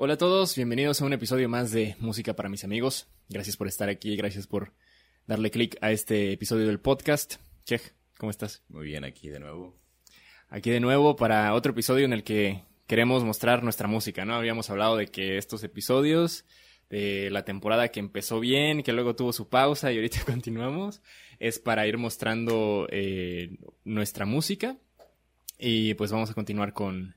Hola a todos, bienvenidos a un episodio más de Música para mis amigos. Gracias por estar aquí, gracias por darle clic a este episodio del podcast. Chej, ¿cómo estás? Muy bien, aquí de nuevo. Aquí de nuevo para otro episodio en el que queremos mostrar nuestra música, ¿no? Habíamos hablado de que estos episodios de la temporada que empezó bien, que luego tuvo su pausa y ahorita continuamos, es para ir mostrando eh, nuestra música y pues vamos a continuar con,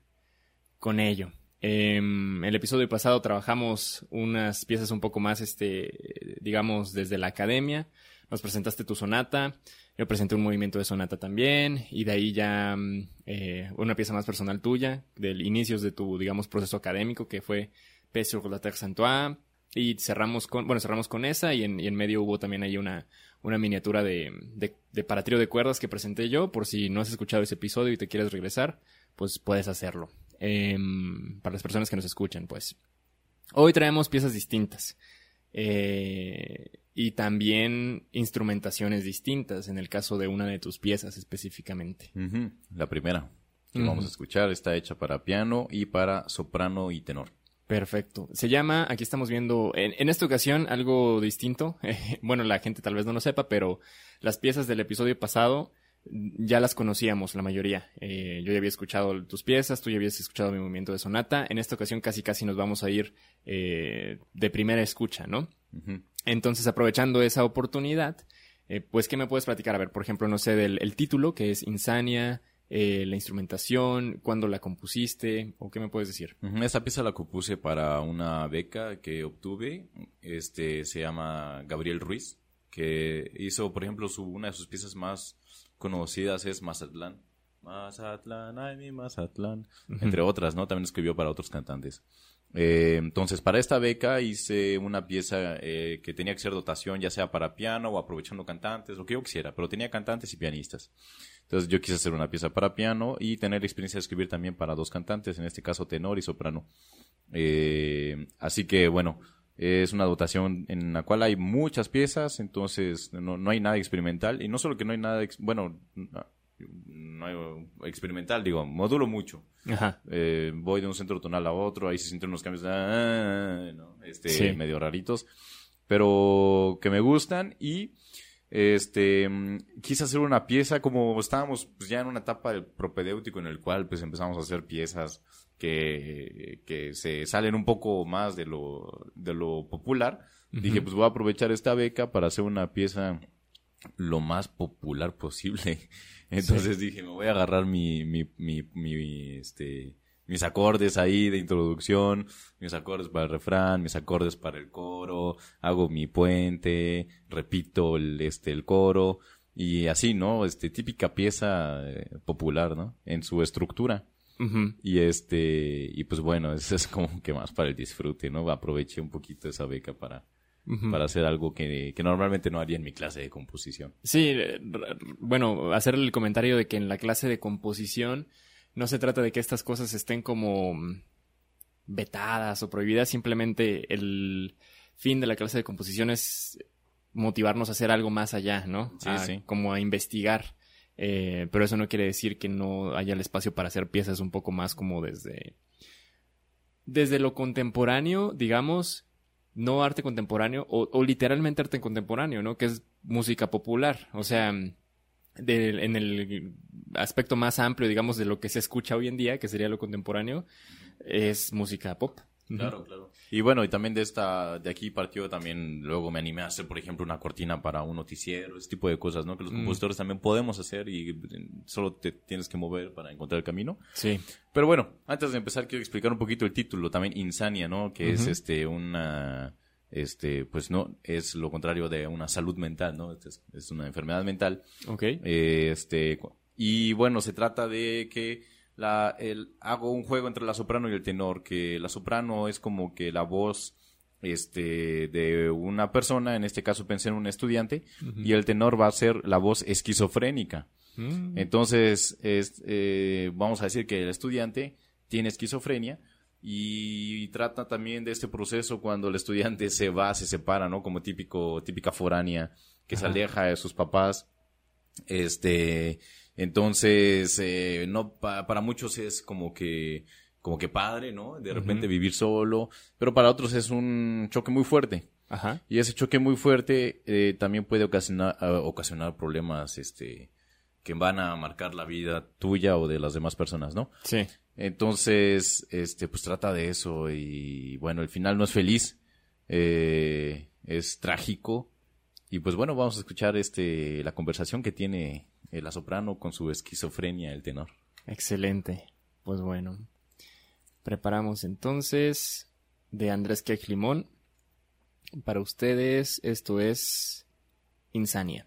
con ello. En el episodio pasado trabajamos unas piezas un poco más, este, digamos, desde la academia. Nos presentaste tu sonata, yo presenté un movimiento de sonata también, y de ahí ya mm, eh, una pieza más personal tuya, del inicios de tu, digamos, proceso académico, que fue P sur la Terre Saintois, y cerramos con, bueno, cerramos con esa, y en, y en medio hubo también ahí una, una miniatura de, de, de para trío de cuerdas que presenté yo, por si no has escuchado ese episodio y te quieres regresar, pues puedes hacerlo. Em, para las personas que nos escuchan, pues. Hoy traemos piezas distintas. Eh, y también instrumentaciones distintas en el caso de una de tus piezas específicamente. La primera que vamos a escuchar está hecha para piano y para soprano y tenor. Perfecto. Se llama, aquí estamos viendo, en, en esta ocasión algo distinto. bueno, la gente tal vez no lo sepa, pero las piezas del episodio pasado ya las conocíamos la mayoría. Eh, yo ya había escuchado tus piezas, tú ya habías escuchado mi movimiento de sonata. En esta ocasión casi casi nos vamos a ir eh, de primera escucha, ¿no? Entonces, aprovechando esa oportunidad, eh, pues, ¿qué me puedes platicar? A ver, por ejemplo, no sé, del el título, que es Insania, la instrumentación, cuándo la compusiste, o qué me puedes decir. Esa pieza la compuse para una beca que obtuve, este, se llama Gabriel Ruiz, que hizo, por ejemplo, su, una de sus piezas más conocidas es Mazatlán. Mazatlán, ay mi Mazatlán, entre otras, ¿no? También escribió para otros cantantes. Eh, entonces, para esta beca hice una pieza eh, que tenía que ser dotación, ya sea para piano o aprovechando cantantes, lo que yo quisiera, pero tenía cantantes y pianistas. Entonces, yo quise hacer una pieza para piano y tener experiencia de escribir también para dos cantantes, en este caso tenor y soprano. Eh, así que, bueno, es una dotación en la cual hay muchas piezas, entonces no, no hay nada experimental. Y no solo que no hay nada, bueno, no hay experimental, digo, modulo mucho. Eh, voy de un centro tonal a otro, ahí se sienten unos cambios ah, este, medio raritos, pero que me gustan y este quise hacer una pieza como estábamos pues, ya en una etapa del propedéutico en el cual pues empezamos a hacer piezas que, se salen un poco más de lo, de lo popular, dije, pues voy a aprovechar esta beca para hacer una pieza lo más popular posible. Entonces dije, me voy a agarrar mi, mi, mi, mi, este, mis acordes ahí de introducción, mis acordes para el refrán, mis acordes para el coro, hago mi puente, repito el, este, el coro, y así, ¿no? Este, típica pieza eh, popular, ¿no? En su estructura. Y este, y pues bueno, eso es como que más para el disfrute, ¿no? Aproveché un poquito esa beca para, para hacer algo que, que, normalmente no haría en mi clase de composición. Sí, bueno, hacer el comentario de que en la clase de composición no se trata de que estas cosas estén como mm, vetadas o prohibidas, simplemente el fin de la clase de composición es motivarnos a hacer algo más allá, ¿no? Sí, sí. Como a investigar. Eh, pero eso no quiere decir que no haya el espacio para hacer piezas un poco más como desde desde lo contemporáneo, digamos, no arte contemporáneo o, literalmente arte contemporáneo, ¿no? Que es música popular, o sea, en el aspecto más amplio, digamos, de lo que se escucha hoy en día, que sería lo contemporáneo, es música pop. Claro, claro. Y bueno, y también de esta, de aquí partió también, luego me animé a hacer, por ejemplo, una cortina para un noticiero, ese tipo de cosas, ¿no? Que los mm. compositores también podemos hacer y solo te tienes que mover para encontrar el camino. Sí. Pero bueno, antes de empezar quiero explicar un poquito el título, también Insania, ¿no? Que es este, una, este, pues no, es lo contrario de una salud mental, ¿no? Es, es una enfermedad mental. Ok. Eh, este, y bueno, se trata de que la, el, hago un juego entre la soprano y el tenor, que la soprano es como que la voz este, de una persona, en este caso pensé en un estudiante, y el tenor va a ser la voz esquizofrénica. Mm. Entonces, es, eh, vamos a decir que el estudiante tiene esquizofrenia y trata también de este proceso cuando el estudiante se va, se separa, ¿no? Como típico, típica foránea que se aleja de sus papás Este, entonces, eh, no, para muchos es como que, como que padre, ¿no? De repente vivir solo, pero para otros es un choque muy fuerte. Ajá. Y ese choque muy fuerte eh, también puede ocasionar, ocasionar problemas, este, que van a marcar la vida tuya o de las demás personas, ¿no? Sí. Entonces, este, pues trata de eso y bueno, el final no es feliz, eh, es trágico y pues bueno, vamos a escuchar este, la conversación que tiene la soprano con su esquizofrenia, el tenor. Excelente. Pues bueno, preparamos entonces de Andrés Quejlimón. Para ustedes esto es Insania.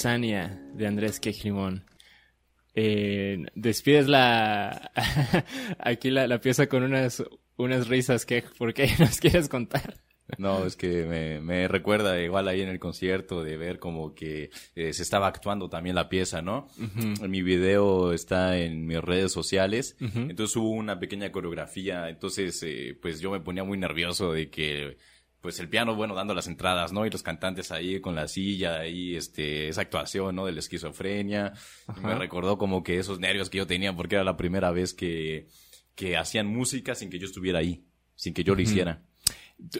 Insania de Andrés Quejimón. Eh, despides la aquí la, pieza con unas unas risas que ¿por qué nos quieres contar? No, es que me, recuerda igual ahí en el concierto de ver como que eh, se estaba actuando también la pieza, ¿no? Mi video está en mis redes sociales, entonces hubo una pequeña coreografía, entonces eh, pues yo me ponía muy nervioso de que pues el piano, bueno, dando las entradas, ¿no? Y los cantantes ahí con la silla, ahí, este, esa actuación, ¿no? De la esquizofrenia. Me recordó como que esos nervios que yo tenía porque era la primera vez que, que hacían música sin que yo estuviera ahí, sin que yo lo hiciera.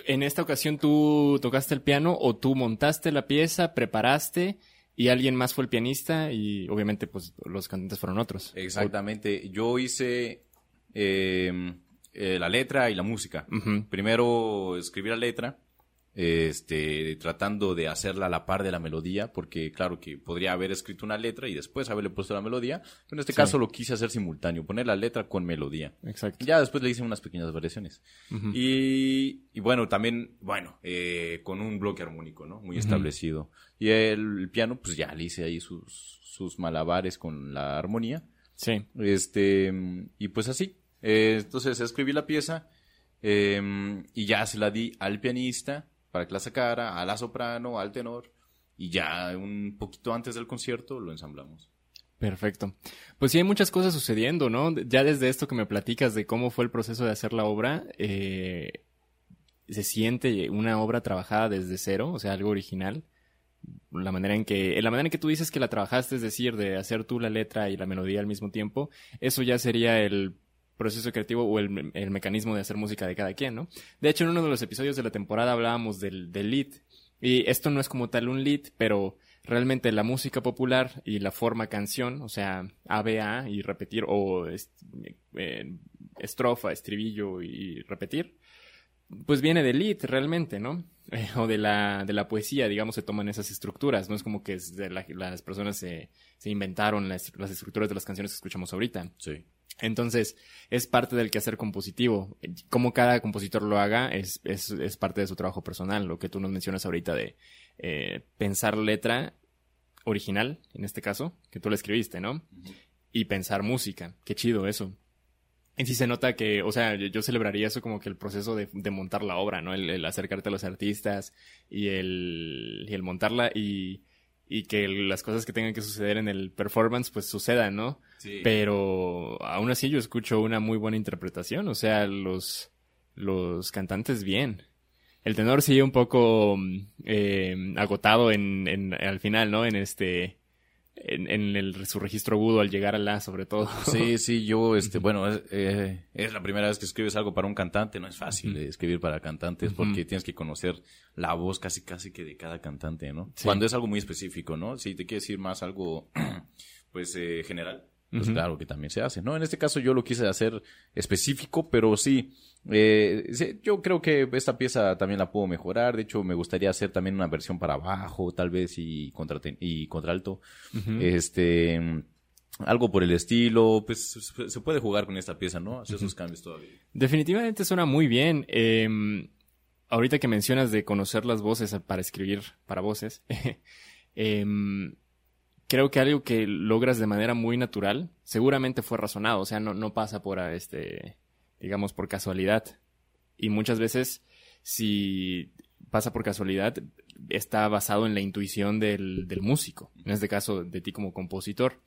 En esta ocasión tú tocaste el piano o tú montaste la pieza, preparaste y alguien más fue el pianista y obviamente pues los cantantes fueron otros. Exactamente. Yo hice eh, eh, la letra y la música. Primero escribí la letra, este, tratando de hacerla a la par de la melodía, porque claro que podría haber escrito una letra y después haberle puesto la melodía, pero en este Sí. caso lo quise hacer simultáneo, poner la letra con melodía. Exacto. Ya después le hice unas pequeñas variaciones. Y bueno, también, bueno, eh, con un bloque armónico, ¿no? Muy establecido. Y el, piano, pues ya le hice ahí sus, sus malabares con la armonía. Sí. Este, y pues así. Eh, entonces escribí la pieza eh, y ya se la di al pianista para que la sacara, a la soprano, al tenor. Y ya un poquito antes del concierto lo ensamblamos. Perfecto. Pues sí, hay muchas cosas sucediendo, ¿no? Ya desde esto que me platicas de cómo fue el proceso de hacer la obra, eh, se siente una obra trabajada desde cero, o sea, algo original. La manera en que, la manera en que tú dices que la trabajaste, es decir, de hacer tú la letra y la melodía al mismo tiempo, eso ya sería el proceso creativo o el, el mecanismo de hacer música de cada quien, ¿no? De hecho, en uno de los episodios de la temporada hablábamos del, del lead. Y esto no es como tal un lead, pero realmente la música popular y la forma canción, o sea, ABA y repetir, o eh, estrofa, estribillo y repetir, pues viene del lead realmente, ¿no? Eh, o de la, de la poesía, digamos, se toman esas estructuras, no es como que las personas se, se inventaron las, las estructuras de las canciones que escuchamos ahorita. Sí. Entonces, es parte del quehacer compositivo. Cómo cada compositor lo haga es, es, es parte de su trabajo personal. Lo que tú nos mencionas ahorita de eh, pensar letra original, en este caso, que tú la escribiste, ¿no? Y pensar música. Qué chido eso. Y sí se nota que, o sea, yo, yo celebraría eso como que el proceso de, de montar la obra, ¿no? El, el acercarte a los artistas y el, y el montarla y, y que las cosas que tengan que suceder en el performance pues sucedan, ¿no? Sí. Pero aún así yo escucho una muy buena interpretación, o sea, los, los cantantes bien. El tenor sigue un poco mm, eh, agotado en, en, al final, ¿no? En este, en, en el, su registro agudo al llegar a la, sobre todo. Sí, sí, yo, este, bueno, es, eh, es la primera vez que escribes algo para un cantante, no es fácil escribir para cantantes porque tienes que conocer la voz casi, casi que de cada cantante, ¿no? Sí. Cuando es algo muy específico, ¿no? Si te quieres decir más algo, pues, eh, general, pues claro que también se hace, ¿no? En este caso yo lo quise hacer específico, pero sí, eh, sí, yo creo que esta pieza también la puedo mejorar, de hecho me gustaría hacer también una versión para bajo, tal vez, y, contraten- y contralto. Este, algo por el estilo, pues se- puede jugar con esta pieza, ¿no? Hacer esos cambios todavía. Definitivamente suena muy bien. Eh, ahorita que mencionas de conocer las voces para escribir para voces, em, creo que algo que logras de manera muy natural, seguramente fue razonado, o sea, no, no pasa por, ah, este, digamos, por casualidad. Y muchas veces, si pasa por casualidad, está basado en la intuición del, del músico, en este caso de ti como compositor.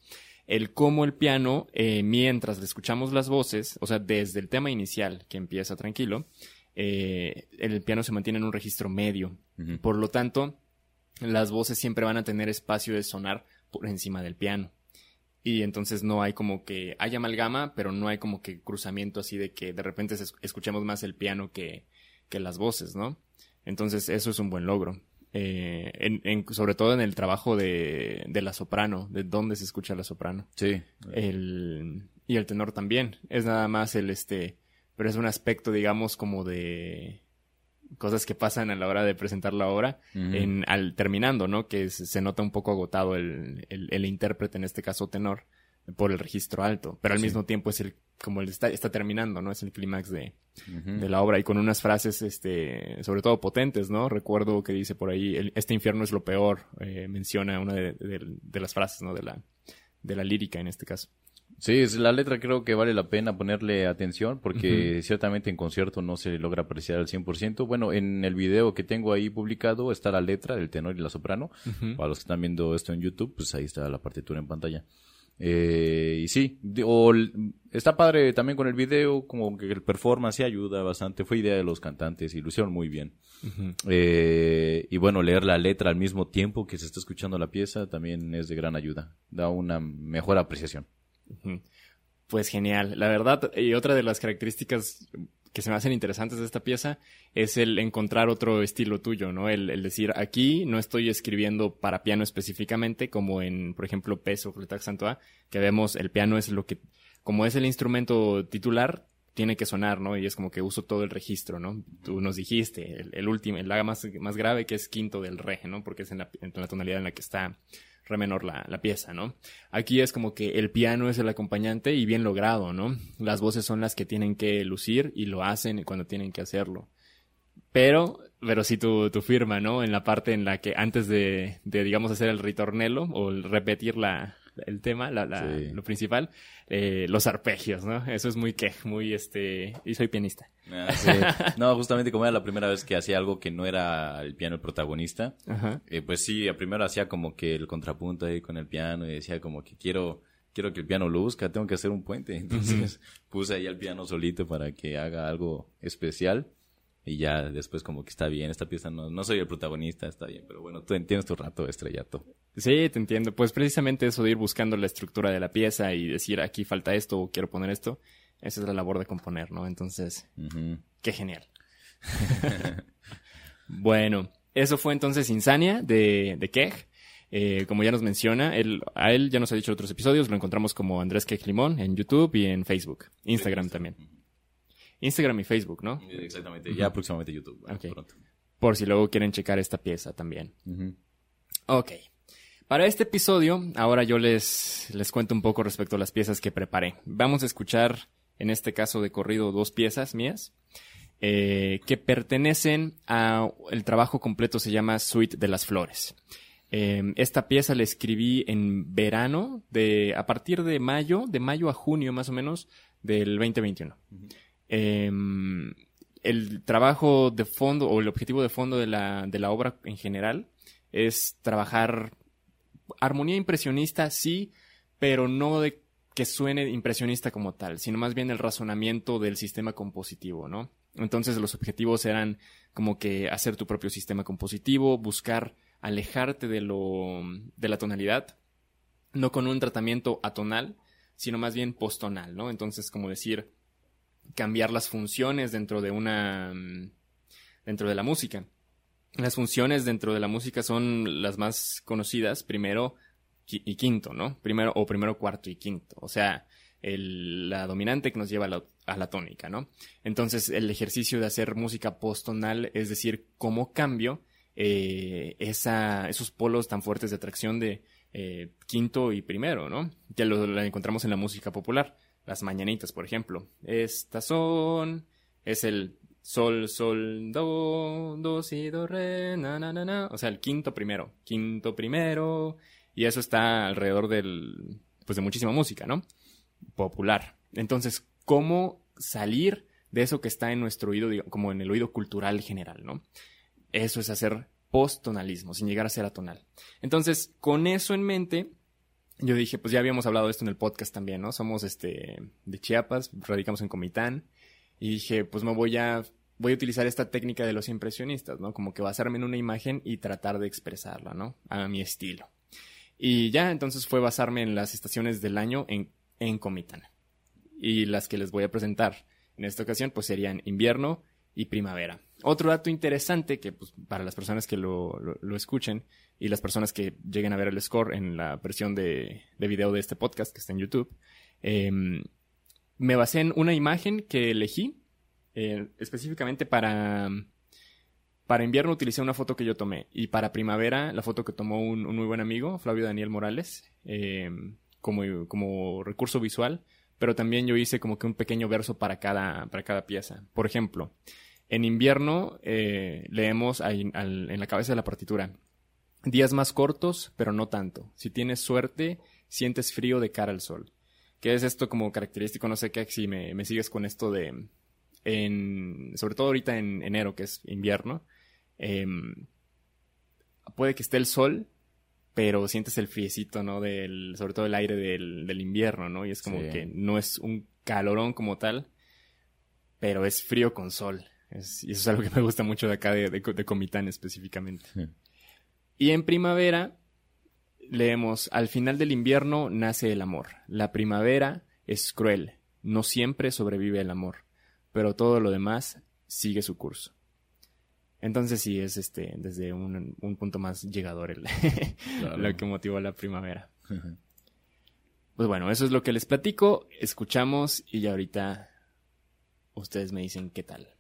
El cómo el piano, eh, mientras le escuchamos las voces, o sea, desde el tema inicial, que empieza tranquilo, eh, el piano se mantiene en un registro medio. Por lo tanto, las voces siempre van a tener espacio de sonar por encima del piano. Y entonces no hay como que hay amalgama, pero no hay como que cruzamiento así de que de repente escuchemos más el piano que, que las voces, ¿no? Entonces eso es un buen logro. Eh, en, en- sobre todo en el trabajo de, de la soprano, de dónde se escucha la soprano. Sí. El, y el tenor también. Es nada más el este, pero es un aspecto, digamos, como de cosas que pasan a la hora de presentar la obra, en, al terminando, ¿no? Que se, se nota un poco agotado el, el, el intérprete, en este caso tenor, por el registro alto, pero al Sí. mismo tiempo es el, como el está, está terminando, ¿no? Es el clímax de, de la obra y con unas frases, este, sobre todo potentes, ¿no? Recuerdo que dice por ahí, el- este infierno es lo peor, eh, menciona una de, de- de las frases, ¿no? De la, de la lírica en este caso. Sí, es- la letra creo que vale la pena ponerle atención porque ciertamente en concierto no se logra apreciar al 100%. Bueno, en el video que tengo ahí publicado está la letra del tenor y la soprano. Para los que están viendo esto en YouTube, pues ahí está la partitura en pantalla. Eh, y sí, o está padre también con el video, como que el performance sí ayuda bastante. Fue idea de los cantantes y lo hicieron muy bien. Eh, y bueno, leer la letra al mismo tiempo que se está escuchando la pieza también es de gran ayuda. Da una mejor apreciación. Pues genial, la verdad, y otra de las características que se me hacen interesantes de esta pieza es el encontrar otro estilo tuyo, ¿no? El, decir, aquí no estoy escribiendo para piano específicamente, como en, por ejemplo, Peso, Fletax Santoa, que vemos el piano es lo que, como es el instrumento titular, tiene que sonar, ¿no? Y es como que uso todo el registro, ¿no? Tú nos dijiste, el, el último, el la más, más grave que es quinto del re, ¿no? Porque es en la, en la tonalidad en la que está re menor la, la, pieza, ¿no? Aquí es como que el piano es el acompañante y bien logrado, ¿no? Las voces son las que tienen que lucir y lo hacen cuando tienen que hacerlo. Pero, pero sí tu, tu firma, ¿no? En la parte en la que antes de, de digamos, hacer el ritornelo o el repetir la, el tema, la, la, sí. lo principal, eh, los arpegios, ¿no? Eso es muy que, muy este, y soy pianista. Ah, sí. No, justamente como era la primera vez que hacía algo que no era el piano el protagonista, eh, pues sí, primero hacía como que el contrapunto ahí con el piano y decía como que quiero, quiero que el piano luzca, tengo que hacer un puente. Entonces uh -huh. puse ahí al piano solito para que haga algo especial. Y ya después como que está bien, esta pieza no, no soy el protagonista, está bien, pero bueno, tú entiendes tu rato, estrellato. Sí, te entiendo. Pues precisamente eso de ir buscando la estructura de la pieza y decir aquí falta esto o quiero poner esto, esa es la labor de componer, ¿no? Entonces, uh -huh. qué genial. bueno, eso fue entonces Insania de, de Kej. Eh, como ya nos menciona, él, a él ya nos ha dicho en otros episodios, lo encontramos como Andrés Kej Limón en YouTube y en Facebook, Instagram también. Instagram y Facebook, ¿no? Exactamente, uh -huh. ya próximamente YouTube. Okay. Pronto. Por si luego quieren checar esta pieza también. Uh -huh. Ok. Para este episodio, ahora yo les, les cuento un poco respecto a las piezas que preparé. Vamos a escuchar, en este caso de corrido, dos piezas mías. Eh, que pertenecen a el trabajo completo se llama Suite de las Flores. Eh, esta pieza la escribí en verano, de, a partir de mayo, de mayo a junio más o menos, del 2021. Uh -huh. Eh, el trabajo de fondo o el objetivo de fondo de la, de la obra en general es trabajar armonía impresionista, sí, pero no de que suene impresionista como tal, sino más bien el razonamiento del sistema compositivo, ¿no? Entonces los objetivos eran como que hacer tu propio sistema compositivo, buscar alejarte de lo de la tonalidad, no con un tratamiento atonal, sino más bien postonal, ¿no? Entonces, como decir, cambiar las funciones dentro de una dentro de la música. Las funciones dentro de la música son las más conocidas, primero y quinto, ¿no? Primero o primero cuarto y quinto, o sea, el, la dominante que nos lleva a la, a la, tónica, ¿no? Entonces, el ejercicio de hacer música postonal, es decir, cómo cambio eh, esa, esos polos tan fuertes de atracción de eh, quinto y primero, ¿no? Ya lo encontramos en la música popular las mañanitas, por ejemplo. Estas son, es el sol, sol, do, do, si, do, re, na, na, na, na. O sea, el quinto primero, quinto primero. Y eso está alrededor del, pues de muchísima música, ¿no? Popular. Entonces, ¿cómo salir de eso que está en nuestro oído, como en el oído cultural general, ¿no? Eso es hacer posttonalismo, sin llegar a ser atonal. Entonces, con eso en mente, yo dije, pues ya habíamos hablado de esto en el podcast también, ¿no? Somos este de Chiapas, radicamos en Comitán y dije, pues me voy a voy a utilizar esta técnica de los impresionistas, ¿no? Como que basarme en una imagen y tratar de expresarla, ¿no? A mi estilo. Y ya entonces fue basarme en las estaciones del año en, en Comitán. Y las que les voy a presentar en esta ocasión pues serían invierno y primavera. Otro dato interesante que pues, para las personas que lo, lo, lo, escuchen y las personas que lleguen a ver el score en la versión de, de video de este podcast que está en YouTube, eh, me basé en una imagen que elegí eh, específicamente para, para invierno utilicé una foto que yo tomé y para primavera la foto que tomó un, un muy buen amigo, Flavio Daniel Morales, eh, como, como recurso visual, pero también yo hice como que un pequeño verso para cada, para cada pieza. Por ejemplo, en invierno eh, leemos en la cabeza de la partitura, días más cortos, pero no tanto. Si tienes suerte, sientes frío de cara al sol. ¿Qué es esto como característico? No sé qué, si me, me sigues con esto de, en, sobre todo ahorita en enero, que es invierno, eh, puede que esté el sol, pero sientes el friecito, ¿no? Del, sobre todo el aire del, del invierno, ¿no? Y es como sí. que no es un calorón como tal, pero es frío con sol. Es, y eso es algo que me gusta mucho de acá, de, de, de Comitán específicamente. Sí. Y en primavera leemos, al final del invierno nace el amor. La primavera es cruel, no siempre sobrevive el amor. pero todo lo demás sigue su curso. Entonces sí es este desde un, punto más llegador el, lo que motivó la primavera. pues bueno, eso es lo que les platico, escuchamos y ya ahorita ustedes me dicen qué tal.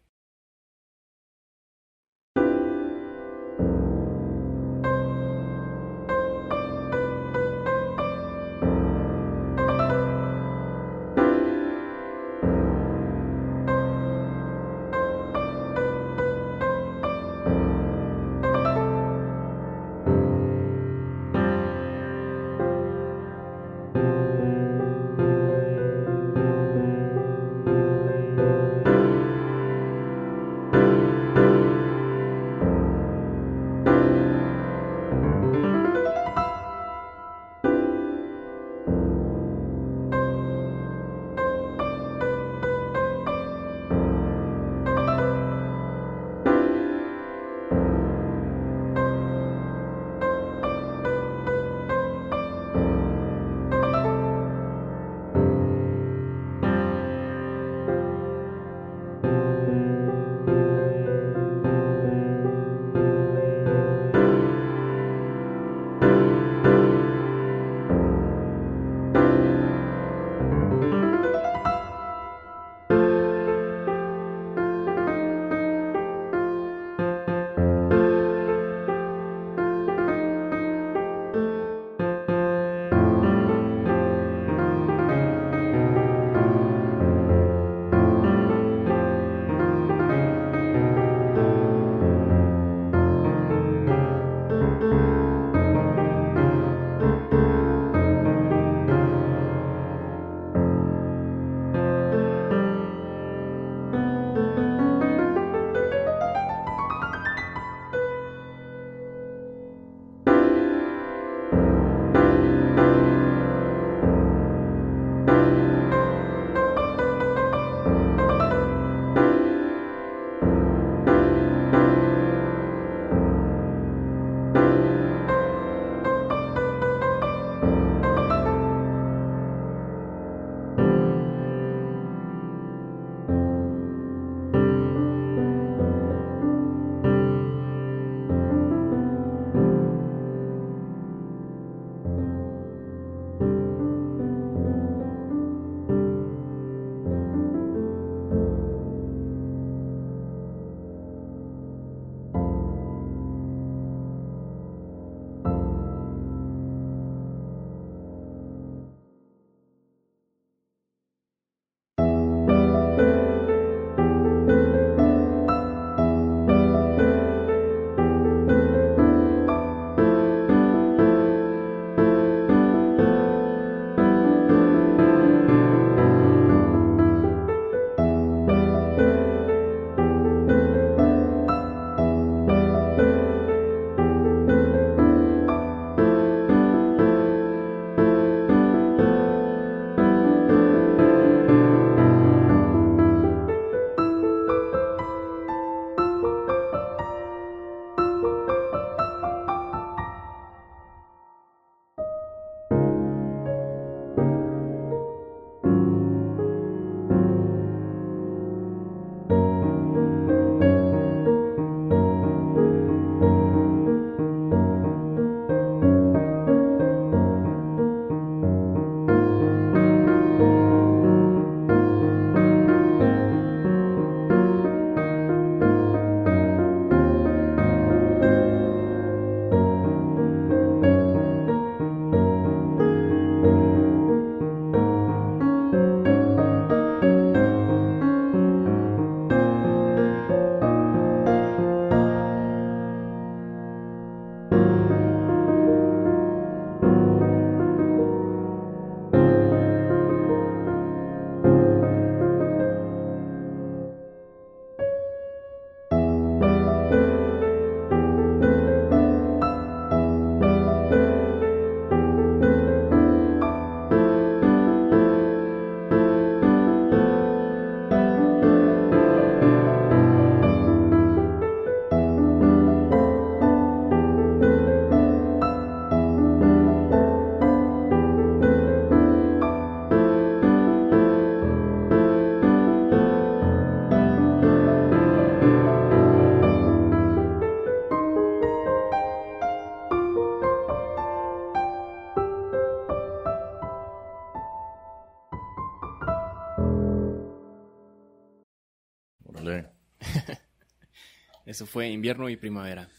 Eso fue invierno y primavera.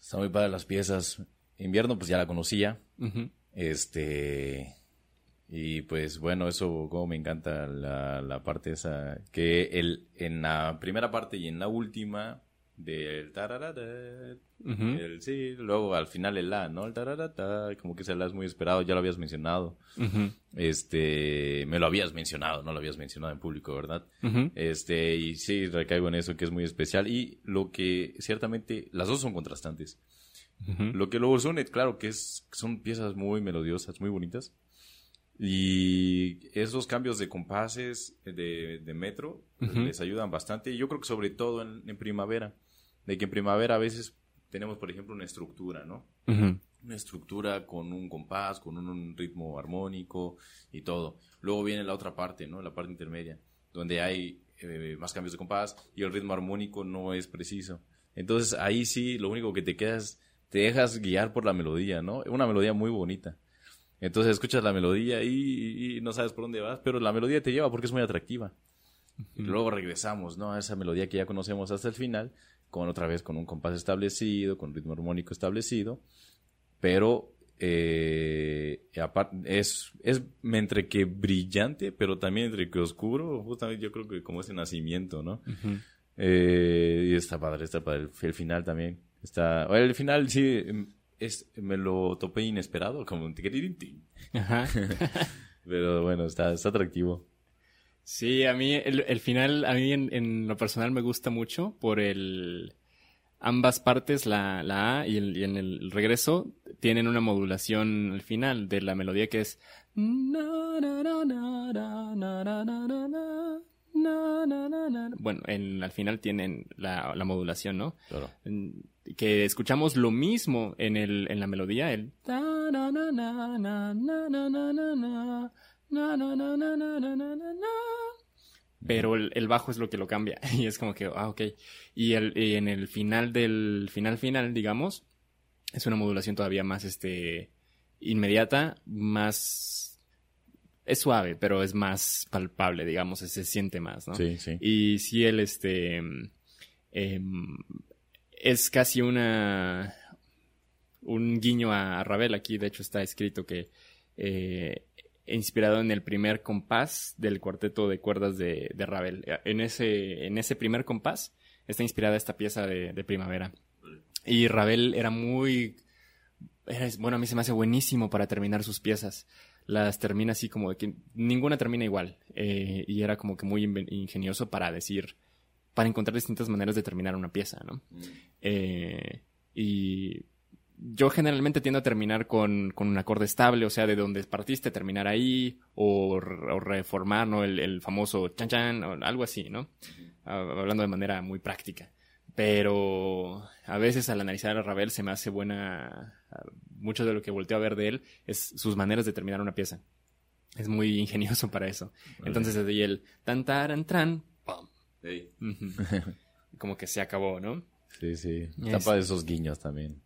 Está muy padre las piezas. Invierno, pues ya la conocía. Este. Y pues bueno, eso como me encanta la, la parte esa. Que el, en la primera parte y en la última del tararara, el sí, luego al final el la, ¿no? El tararata, como que ese la es muy esperado, ya lo habías mencionado. Este, me lo habías mencionado, no lo habías mencionado en público, ¿verdad? Este, y sí, recaigo en eso que es muy especial y lo que ciertamente las dos son contrastantes. Lo que luego son, claro que es son piezas muy melodiosas, muy bonitas. Y esos cambios de compases de, de metro les ayudan bastante. Yo creo que sobre todo en primavera de que en primavera a veces tenemos, por ejemplo, una estructura, ¿no? Una estructura con un compás, con un, ritmo armónico y todo. Luego viene la otra parte, ¿no? La parte intermedia, donde hay eh, más cambios de compás y el ritmo armónico no es preciso. Entonces ahí sí, lo único que te quedas, te dejas guiar por la melodía, ¿no? Una melodía muy bonita. Entonces escuchas la melodía y, y no sabes por dónde vas, pero la melodía te lleva porque es muy atractiva. Y luego regresamos, ¿no? A esa melodía que ya conocemos hasta el final con otra vez con un compás establecido, con ritmo armónico establecido, pero eh, es, es entre que brillante, pero también entre que oscuro, justamente yo creo que como ese nacimiento, ¿no? eh, y está padre, está padre. El final también. Está, el final sí, es, me lo topé inesperado, como un Ajá. pero bueno, está, está atractivo. Sí, a mí el, final, a mí en, lo personal me gusta mucho por el... Ambas partes, la, la A y, en el regreso, tienen una modulación al final de la melodía que es... Bueno, en, al final tienen la, la modulación, ¿no? Claro. Que escuchamos lo mismo en, el, en la melodía, el... Pero el, bajo es lo que lo cambia. Y es como que, ah, ok. Y, el, en el final del final final, digamos, es una modulación todavía más, este, inmediata, más, es suave, pero es más palpable, digamos, se siente más, ¿no? Sí, sí. Y si él, este, em, es casi una, un guiño a, Ravel. Aquí, de hecho, está escrito que eh, inspirado en el primer compás del cuarteto de cuerdas de, Ravel. En ese, en ese primer compás está inspirada esta pieza de, primavera. Y Ravel era muy... bueno, a mí se me hace buenísimo para terminar sus piezas. Las termina así como de que ninguna termina igual. Eh, y era como que muy ingenioso para decir, para encontrar distintas maneras de terminar una pieza, ¿no? Mm. Eh, y yo generalmente tiendo a terminar con, con, un acorde estable, o sea, de donde partiste, terminar ahí, o, reformar, ¿no? El, famoso chan chan, o algo así, ¿no? Hablando de manera muy práctica. Pero a veces al analizar a Ravel se me hace buena, mucho de lo que volteo a ver de él es sus maneras de terminar una pieza. Es muy ingenioso para eso. Entonces desde ahí el tan taran tran, ¡pum! Como que se acabó, ¿no? Sí, sí. Tapa de esos guiños también.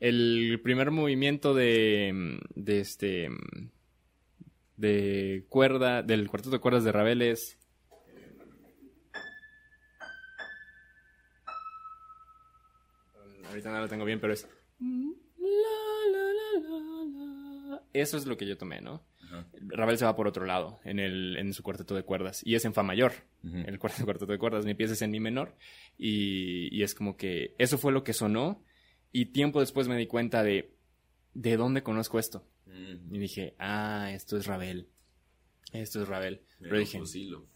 El primer movimiento de, de este de cuerda, del cuarteto de cuerdas de Ravel es ahorita no lo tengo bien, pero es eso es lo que yo tomé, ¿no? Ravel se va por otro lado en, el, en su cuarteto de cuerdas y es en fa mayor, el cuarteto, de cuerdas, mi pieza es en mi menor y, y, es como que eso fue lo que sonó y tiempo después me di cuenta de de dónde conozco esto y dije, ah, esto es Ravel, esto es Ravel, pero dije,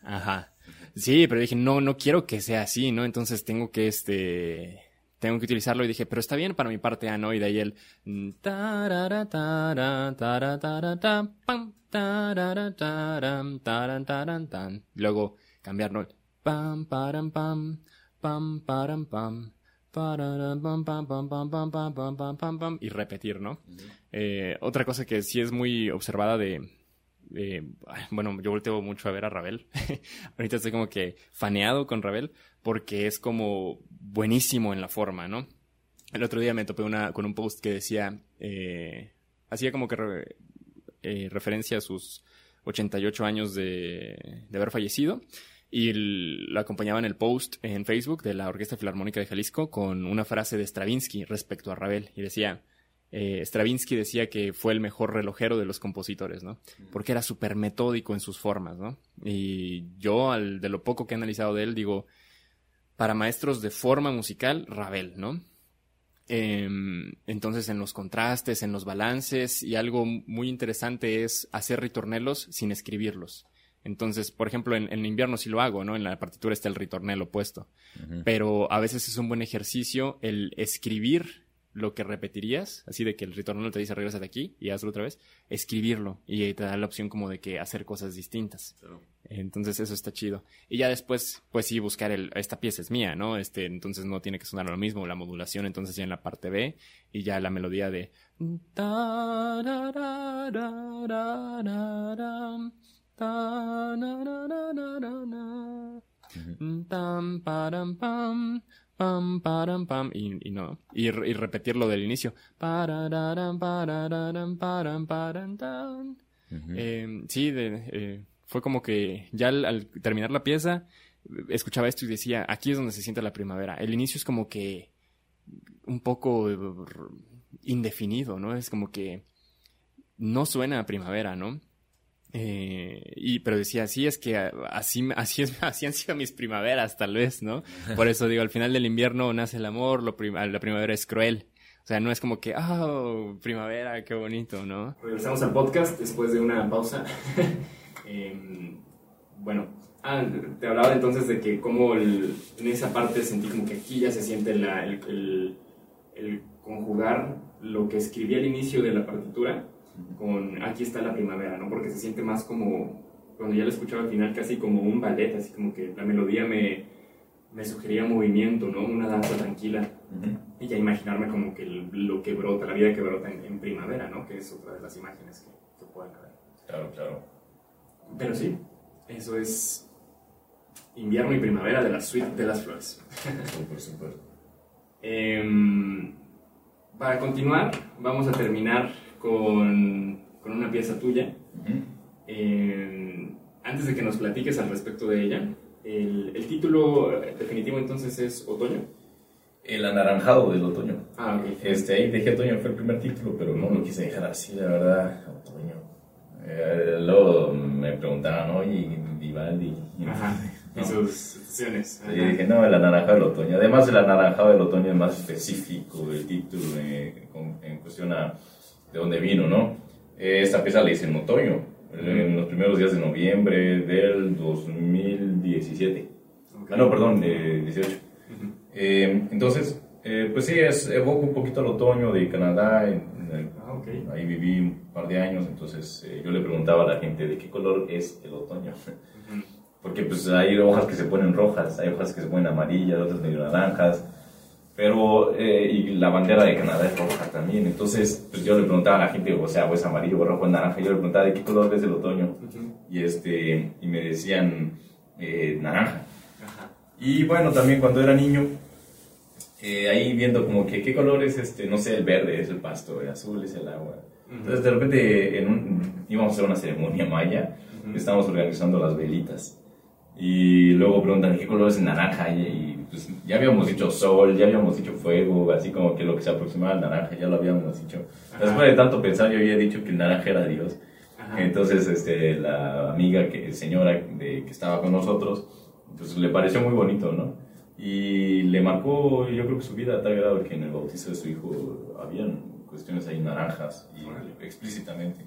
ajá, sí, pero dije, no, no quiero que sea así, ¿no? Entonces tengo que, este, tengo que utilizarlo y dije, pero está bien para mi parte A, ¿no? Y de ahí el luego cambiar, ¿no? Pam, param, pam, pam, param, pam, y repetir, ¿no? Eh, otra cosa que sí es muy observada de, bueno, yo volteo mucho a ver a Ravel. Ahorita estoy como que faneado con Ravel porque es como buenísimo en la forma, ¿no? El otro día me topé con un post que decía, eh, hacía como que eh, referencia a sus 88 años de, de haber fallecido y lo acompañaba en el post en Facebook de la Orquesta Filarmónica de Jalisco con una frase de Stravinsky respecto a Ravel y decía, eh, Stravinsky decía que fue el mejor relojero de los compositores, ¿no? Porque era súper metódico en sus formas, ¿no? Y yo, al, de lo poco que he analizado de él, digo, para maestros de forma musical, Ravel, ¿no? Em, entonces, en los contrastes, en los balances, y algo muy interesante es hacer ritornelos sin escribirlos. Entonces, por ejemplo, en, invierno sí lo hago, ¿no? En la partitura está el ritornelo puesto. Pero a veces es un buen ejercicio el escribir lo que repetirías, así de que el ritornelo te dice regresa de aquí y hazlo otra vez, escribirlo y te da la opción como de que hacer cosas distintas. Entonces eso está chido. Y ya después, pues sí, buscar el, esta pieza es mía, ¿no? Este, entonces no tiene que sonar lo mismo, la modulación, entonces ya en la parte B y ya la melodía de... pam, param, pam, y, y no, y, y, repetirlo del inicio. Parararam, parararam, param, param, tan. eh, sí, de, eh, fue como que ya al, terminar la pieza, escuchaba esto y decía, aquí es donde se siente la primavera. El inicio es como que un poco indefinido, ¿no? Es como que no suena a primavera, ¿no? Eh, y, pero decía, sí, es que así, así, es, así han sido mis primaveras, tal vez, ¿no? Por eso digo, al final del invierno nace el amor, lo la primavera es cruel. O sea, no es como que, oh, primavera, qué bonito, ¿no? Regresamos al podcast después de una pausa. Em, bueno, ah, te hablaba entonces de que como en esa parte sentí como que aquí ya se siente la, el, el conjugar lo que escribí al inicio de la partitura con Aquí está la primavera, ¿no? Porque se siente más como, cuando ya lo escuchaba al final, casi como un ballet, así como que la melodía me, me sugería movimiento, ¿no? Una danza tranquila. Y ya imaginarme como que lo que brota, la vida que brota en, primavera, ¿no? Que es otra de las imágenes que, que pueden haber. Claro, claro. Pero sí, eso es invierno y primavera de la suite de las flores. por supuesto. Em, para continuar, vamos a terminar con, con una pieza tuya. Eh, antes de que nos platiques al respecto de ella, el, el, título definitivo entonces es Otoño. El anaranjado del otoño. Ah, ok. Este, ahí dejé Otoño, fue el primer título, pero no lo quise dejar así, la verdad, Otoño. Eh, luego me preguntaban, oye, Vivaldi. Ajá. Y sus sesiones. Y dije, no, el anaranjado del otoño. Además, el anaranjado del otoño es más específico el título eh, en cuestión a de dónde vino, ¿no? Esta pieza la hice en otoño, en los primeros días de noviembre del 2017. Ah, no, perdón, de 18. Eh, entonces, eh, pues sí, es, evoco un poquito el otoño de Canadá. ah, okay. Ahí viví un par de años, entonces eh, yo le preguntaba a la gente de qué color es el otoño. Porque pues hay hojas que se ponen rojas, hay hojas que se ponen amarillas, otras medio naranjas pero eh, y la bandera de Canadá es roja también. Entonces, pues yo le preguntaba a la gente, o sea, o es amarillo, o rojo, o naranja. Yo le preguntaba de qué color es el otoño. Y este y me decían eh, naranja. Y bueno, también cuando era niño, eh, ahí viendo como que qué color es este, no sé, el verde es el pasto, el azul es el agua. Entonces, de repente, en un, íbamos a hacer una ceremonia maya, estábamos organizando las velitas. Y luego preguntan qué color es el naranja. y pues, ya habíamos dicho sol, ya habíamos dicho fuego, así como que lo que se aproximaba al naranja, ya lo habíamos dicho. Después de tanto pensar, yo había dicho que el naranja era Dios. Entonces, este, la amiga, que, señora de, que estaba con nosotros, pues le pareció muy bonito, ¿no? Y le marcó, yo creo que su vida a tal grado que en el bautizo de su hijo habían cuestiones ahí naranjas, y explícitamente.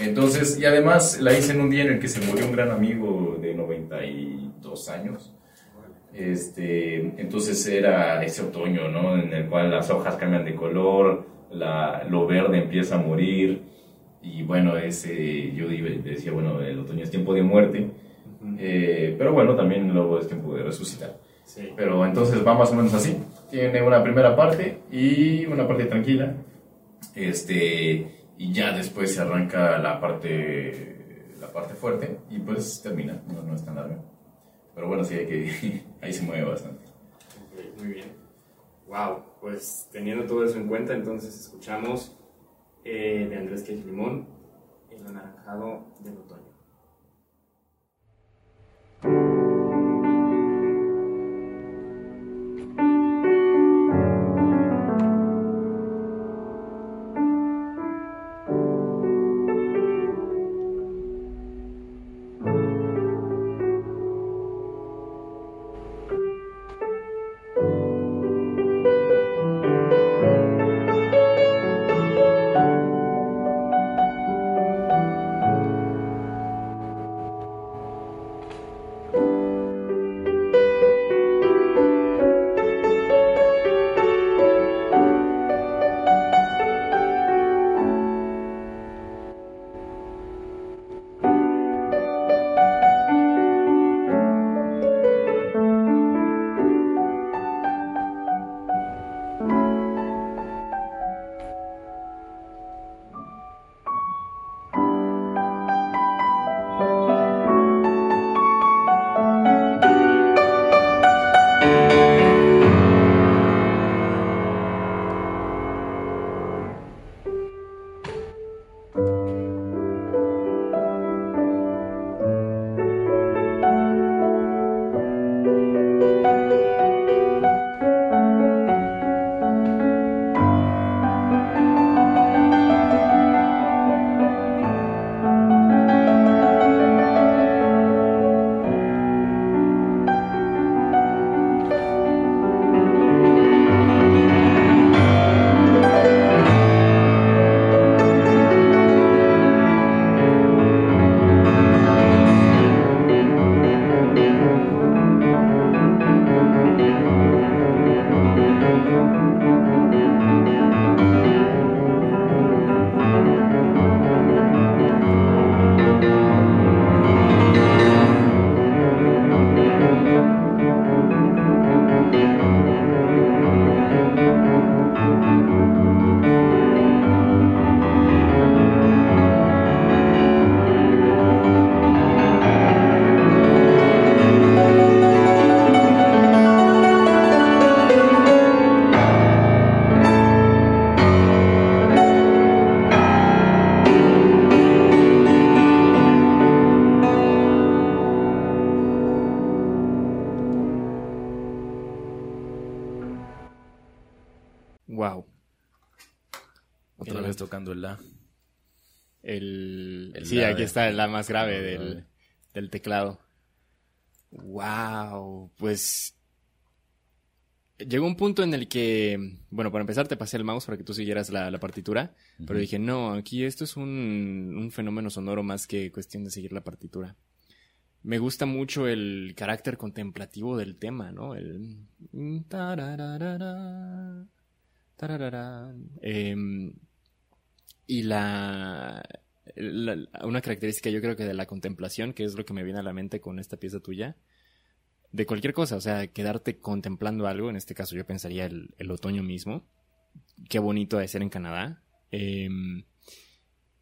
Entonces, y además la hice en un día en el que se murió un gran amigo de 92 años. Este, entonces era ese otoño, ¿no? En el cual las hojas cambian de color, la, lo verde empieza a morir. Y bueno, ese, yo decía, bueno, el otoño es tiempo de muerte. Eh, pero bueno, también luego es tiempo de resucitar. Sí. Pero entonces va más o menos así. Tiene una primera parte y una parte tranquila. Este, y ya después se arranca la parte, la parte fuerte y pues termina, no, no es tan larga. Pero bueno, sí, hay que, ahí se mueve bastante. muy bien. Wow, pues teniendo todo eso en cuenta, entonces escuchamos eh, de Andrés Quej Limón, El anaranjado del otoño. Otra El- vez tocando el La. El, El sí, la aquí de- está la más grave del, del teclado. Wow, pues llegó un punto en el que, bueno, para empezar te pasé el mouse para que tú siguieras la, la partitura, pero dije, no, aquí esto es un, un fenómeno sonoro más que cuestión de seguir la partitura. Me gusta mucho el carácter contemplativo del tema, ¿no? El... Em, y la, una característica yo creo que de la contemplación, que es lo que me viene a la mente con esta pieza tuya, de cualquier cosa, o sea, quedarte contemplando algo, en este caso yo pensaría el, otoño mismo, qué bonito de ser en Canadá, Em,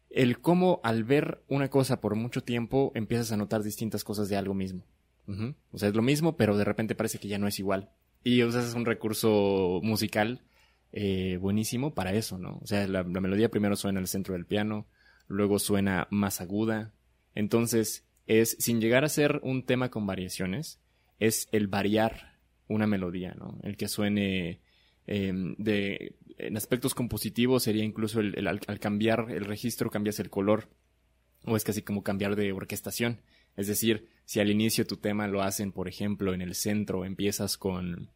el cómo al ver una cosa por mucho tiempo empiezas a notar distintas cosas de algo mismo. O sea, es lo mismo, pero de repente parece que ya no es igual. Y usas un recurso musical eh, buenísimo para eso, ¿no? O sea, la, melodía primero suena en el centro del piano, luego suena más aguda. Entonces, es, sin llegar a ser un tema con variaciones, es el variar una melodía, ¿no? El que suene eh, de, en aspectos compositivos sería incluso el, el- al, al cambiar el registro cambias el color o es casi como cambiar de orquestación. Es decir, si al inicio tu tema lo hacen, por ejemplo, en el centro, empiezas con...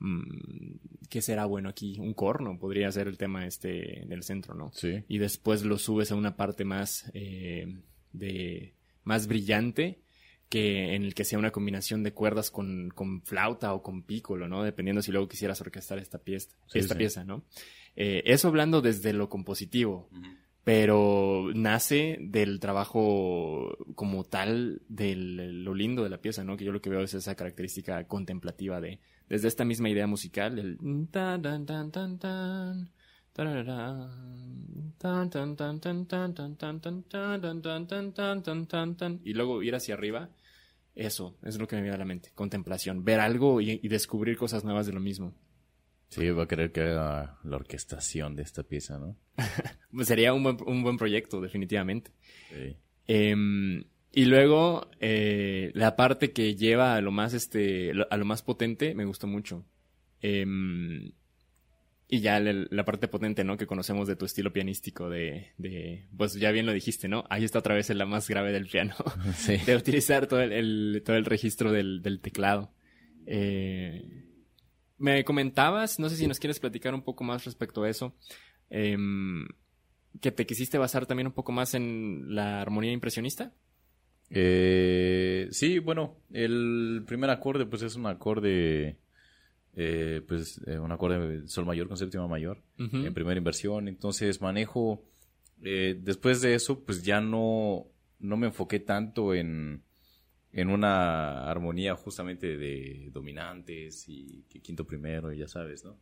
mm, ¿Qué será bueno aquí? Un corno podría ser el tema este del centro, ¿no? Sí. y después lo subes a una parte más eh, de más brillante que en el que sea una combinación de cuerdas con, con flauta o con pícolo, ¿no? Dependiendo si luego quisieras orquestar esta pieza, Sí, esta sí. pieza, ¿no? Eh, eso hablando desde lo compositivo, pero nace del trabajo como tal de lo lindo de la pieza, ¿no? Que yo lo que veo es esa característica contemplativa de, desde esta misma idea musical, el tan tan tan tan tan tan tan tan tan tan tan tan tan tan tan tan tan y luego ir hacia arriba, eso es lo que me viene a la mente, contemplación, ver algo y, y descubrir cosas nuevas de lo mismo. Sí, va a querer que haga la orquestación de esta pieza, ¿no? Sería un buen, un buen proyecto, definitivamente. Sí. Eh, y luego, eh, la parte que lleva a lo más, este, a lo más potente, me gustó mucho. Em, y ya la, la parte potente, ¿no? Que conocemos de tu estilo pianístico, de, de, pues ya bien lo dijiste, ¿no? Ahí está otra vez la más grave del piano. Sí. de utilizar todo el, el- todo el registro del, del teclado. Eh, me comentabas, no sé si nos quieres platicar un poco más respecto a eso, em, que te quisiste basar también un poco más en la armonía impresionista. Eh, sí, bueno, el primer acorde pues es un acorde, eh, pues eh, un acorde de sol mayor con séptima mayor en primera inversión. Entonces manejo, eh, después de eso pues ya no, no me enfoqué tanto en, en una armonía justamente de dominantes y que quinto primero y ya sabes, ¿no?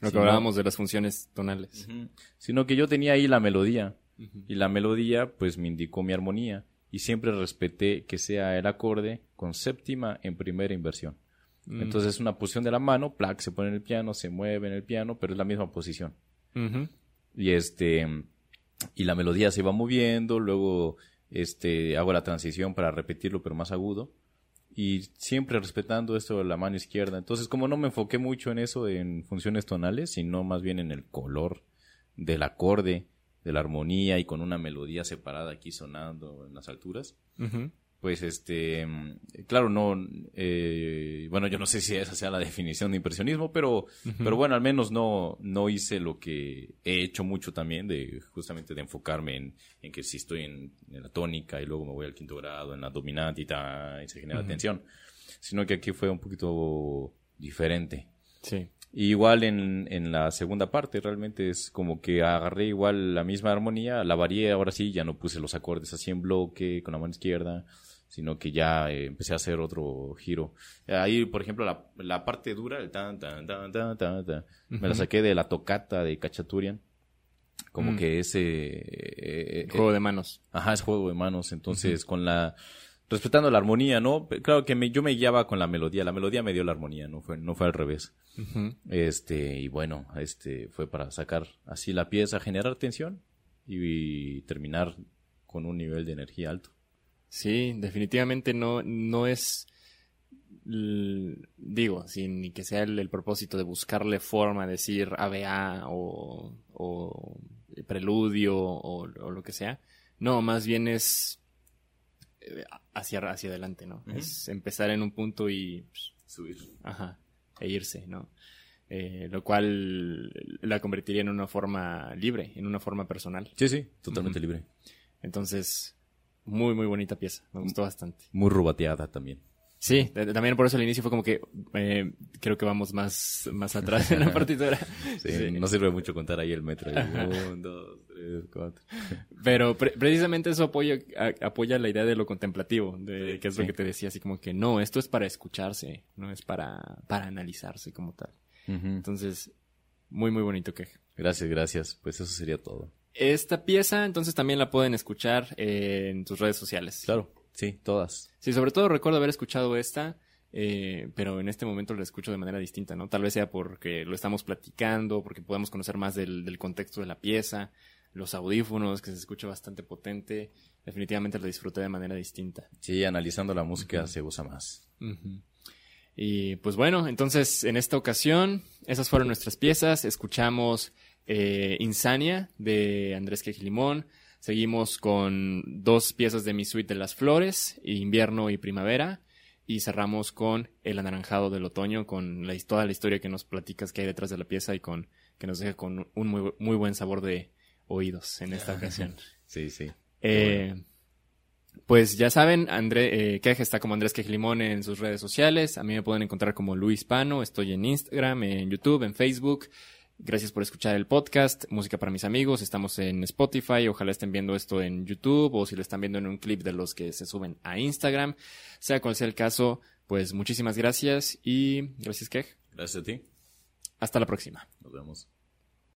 Lo que hablábamos de las funciones tonales. Sino que yo tenía ahí la melodía y la melodía pues me indicó mi armonía y siempre respeté que sea el acorde con séptima en primera inversión. Mm. Entonces es una posición de la mano, plac, se pone en el piano, se mueve en el piano, pero es la misma posición. Y este y la melodía se va moviendo, luego este hago la transición para repetirlo pero más agudo y siempre respetando esto de la mano izquierda. Entonces, como no me enfoqué mucho en eso en funciones tonales, sino más bien en el color del acorde, de la armonía y con una melodía separada aquí sonando en las alturas, pues este, claro, no, eh, bueno, yo no sé si esa sea la definición de impresionismo, pero, pero bueno, al menos no, no hice lo que he hecho mucho también de justamente de enfocarme en, en que si estoy en, en la tónica y luego me voy al quinto grado, en la dominante y, ta, y se genera tensión, sino que aquí fue un poquito diferente. Sí. Y igual en, en la segunda parte, realmente es como que agarré igual la misma armonía, la varié, ahora sí, ya no puse los acordes así en bloque con la mano izquierda, sino que ya eh, empecé a hacer otro giro. Ahí, por ejemplo, la, la parte dura, el tan, tan, tan, tan, tan, tan, me la saqué de la tocata de Cachaturian. Como Mm. que ese... eh, eh, Juego de manos. Ajá, es juego de manos. Entonces, con la. Respetando la armonía, ¿no? Claro que me- yo me guiaba con la melodía. La melodía me dio la armonía, no fue, no fue al revés. Este, y bueno, este fue para sacar así la pieza, generar tensión y, terminar con un nivel de energía alto. Sí, definitivamente no, no es. digo, sin que sea el, propósito de buscarle forma, decir ABA o, o preludio o, lo que sea. No, más bien es hacia, hacia adelante, ¿no? Es empezar en un punto y pues, subir. Ajá, e irse, ¿no? Eh, lo cual la convertiría en una forma libre, en una forma personal. Sí, sí, totalmente libre. Entonces, muy, muy bonita pieza, me gustó bastante. Muy rubateada también. Sí, también por eso al inicio fue como que eh, creo que vamos más, más atrás en la partitura. Sí, no sirve mucho contar ahí el metro. Un, dos, Pero precisamente eso apoya, apoya la idea de lo contemplativo, de que es lo que te decía, así como que no, esto es para escucharse, no es para, para analizarse como tal. Entonces, muy, muy bonito que. Gracias, gracias. Pues eso sería todo. Esta pieza, entonces también la pueden escuchar en tus redes sociales. Claro. Sí, todas. Sí, sobre todo recuerdo haber escuchado esta, eh, pero en este momento la escucho de manera distinta, ¿no? Tal vez sea porque lo estamos platicando, porque podemos conocer más del, contexto de la pieza, los audífonos, que se escucha bastante potente. Definitivamente lo disfruté de manera distinta. Sí, analizando la música se usa más. Y pues bueno, entonces en esta ocasión, esas fueron nuestras piezas. Escuchamos eh, Insania de Andrés Quejilimón. Seguimos con dos piezas de mi suite de las flores, invierno y primavera. Y cerramos con El anaranjado del otoño, con la, toda la historia que nos platicas que hay detrás de la pieza y con que nos deja con un muy, muy buen sabor de oídos en esta ocasión. Sí, sí. Eh, pues ya saben, André, eh, está como Andrés Quejilimón en sus redes sociales. A mí me pueden encontrar como Luis Pano. Estoy en Instagram, en YouTube, en Facebook. Gracias por escuchar el podcast, Música para mis amigos. Estamos en Spotify. Ojalá estén viendo esto en YouTube o si lo están viendo en un clip de los que se suben a Instagram. Sea cual sea el caso, pues muchísimas gracias y gracias, Kej. Gracias a ti. Hasta la próxima. Nos vemos.